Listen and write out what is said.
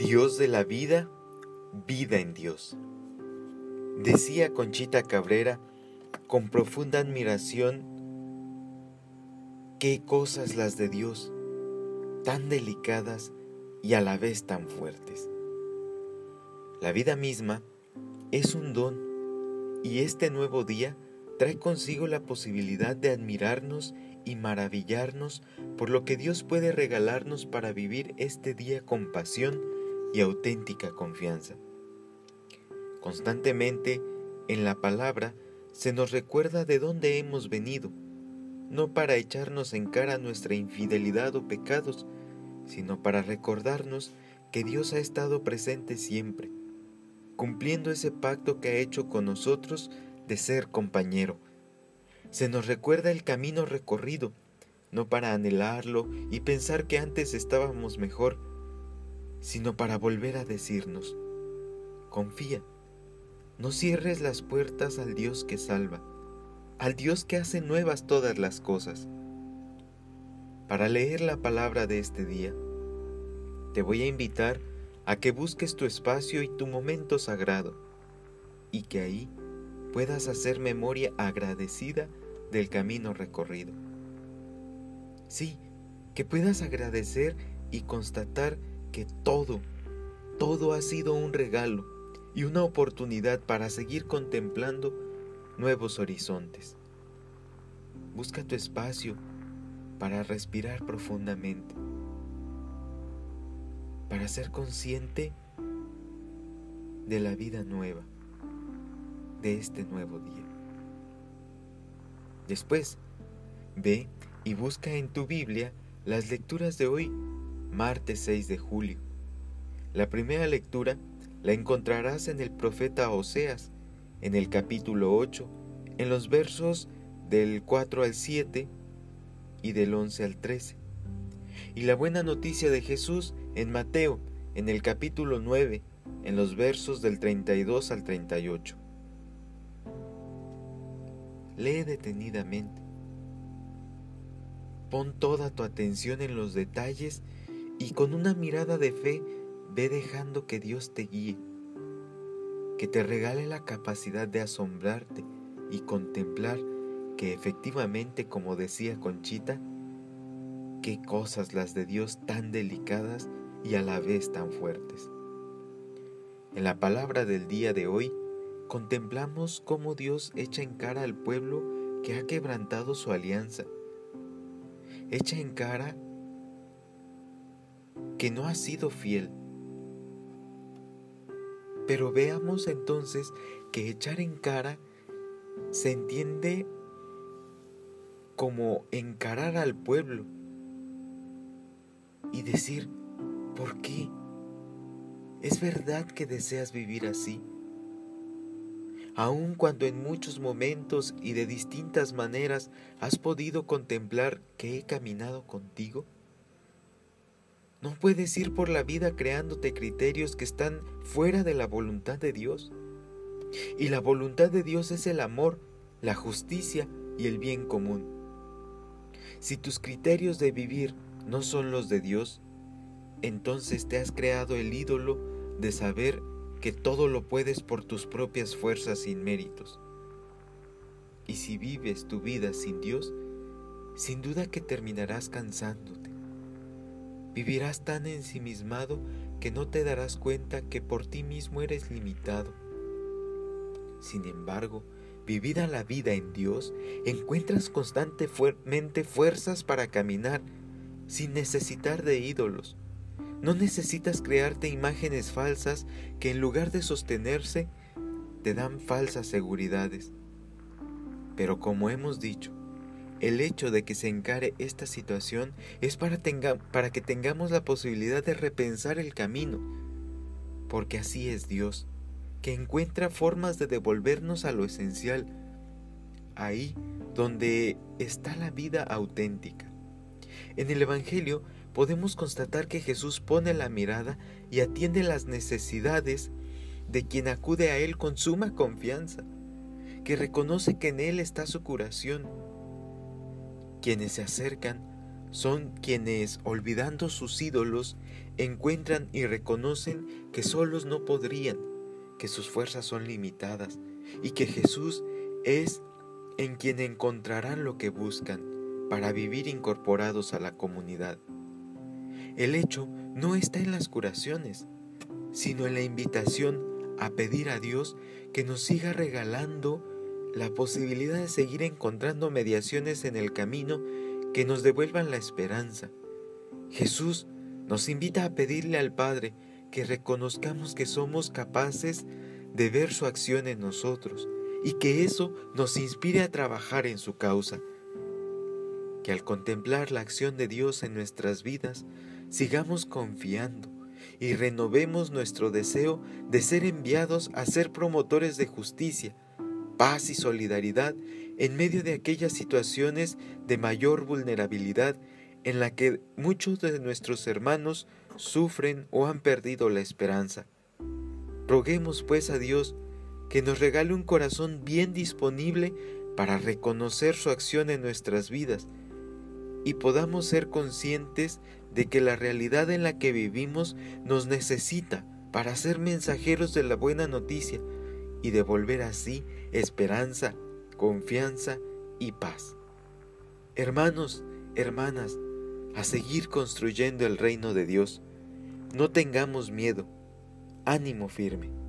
Dios de la vida, vida en Dios. Decía Conchita Cabrera con profunda admiración, qué cosas las de Dios, tan delicadas y a la vez tan fuertes. La vida misma es un don y este nuevo día trae consigo la posibilidad de admirarnos y maravillarnos por lo que Dios puede regalarnos para vivir este día con pasión y auténtica confianza. Constantemente en la palabra se nos recuerda de dónde hemos venido, no para echarnos en cara nuestra infidelidad o pecados, sino para recordarnos que Dios ha estado presente siempre, cumpliendo ese pacto que ha hecho con nosotros de ser compañero. Se nos recuerda el camino recorrido, no para anhelarlo y pensar que antes estábamos mejor, sino para volver a decirnos, confía, no cierres las puertas al Dios que salva, al Dios que hace nuevas todas las cosas. Para leer la palabra de este día, te voy a invitar a que busques tu espacio y tu momento sagrado, y que ahí puedas hacer memoria agradecida del camino recorrido. Sí, que puedas agradecer y constatar que todo, todo ha sido un regalo y una oportunidad para seguir contemplando nuevos horizontes. Busca tu espacio para respirar profundamente, para ser consciente de la vida nueva, de este nuevo día. Después, ve y busca en tu Biblia las lecturas de hoy martes 6 de julio. La primera lectura la encontrarás en el profeta Oseas, en el capítulo 8, en los versos del 4 al 7 y del 11 al 13. Y la buena noticia de Jesús en Mateo, en el capítulo 9, en los versos del 32 al 38. Lee detenidamente. Pon toda tu atención en los detalles y con una mirada de fe ve dejando que Dios te guíe, que te regale la capacidad de asombrarte y contemplar que efectivamente, como decía Conchita, qué cosas las de Dios tan delicadas y a la vez tan fuertes. En la palabra del día de hoy, contemplamos cómo Dios echa en cara al pueblo que ha quebrantado su alianza. Echa en cara que no ha sido fiel. Pero veamos entonces que echar en cara se entiende como encarar al pueblo y decir, ¿por qué? ¿Es verdad que deseas vivir así? Aun cuando en muchos momentos y de distintas maneras has podido contemplar que he caminado contigo? No puedes ir por la vida creándote criterios que están fuera de la voluntad de Dios. Y la voluntad de Dios es el amor, la justicia y el bien común. Si tus criterios de vivir no son los de Dios, entonces te has creado el ídolo de saber que todo lo puedes por tus propias fuerzas sin méritos. Y si vives tu vida sin Dios, sin duda que terminarás cansándote Vivirás tan ensimismado que no te darás cuenta que por ti mismo eres limitado. Sin embargo, vivida la vida en Dios, encuentras constantemente fuerzas para caminar sin necesitar de ídolos. No necesitas crearte imágenes falsas que en lugar de sostenerse, te dan falsas seguridades. Pero como hemos dicho, el hecho de que se encare esta situación es para, que tengamos la posibilidad de repensar el camino, porque así es Dios, que encuentra formas de devolvernos a lo esencial, ahí donde está la vida auténtica. En el Evangelio podemos constatar que Jesús pone la mirada y atiende las necesidades de quien acude a Él con suma confianza, que reconoce que en Él está su curación quienes se acercan son quienes, olvidando sus ídolos, encuentran y reconocen que solos no podrían, que sus fuerzas son limitadas y que Jesús es en quien encontrarán lo que buscan para vivir incorporados a la comunidad. El hecho no está en las curaciones, sino en la invitación a pedir a Dios que nos siga regalando la posibilidad de seguir encontrando mediaciones en el camino que nos devuelvan la esperanza. Jesús nos invita a pedirle al Padre que reconozcamos que somos capaces de ver su acción en nosotros y que eso nos inspire a trabajar en su causa. Que al contemplar la acción de Dios en nuestras vidas, sigamos confiando y renovemos nuestro deseo de ser enviados a ser promotores de justicia, paz y solidaridad en medio de aquellas situaciones de mayor vulnerabilidad en la que muchos de nuestros hermanos sufren o han perdido la esperanza. Roguemos pues a Dios que nos regale un corazón bien disponible para reconocer su acción en nuestras vidas y podamos ser conscientes de que la realidad en la que vivimos nos necesita para ser mensajeros de la buena noticia y devolver así esperanza, confianza y paz. Hermanos, hermanas, a seguir construyendo el reino de Dios. No tengamos miedo, ánimo firme.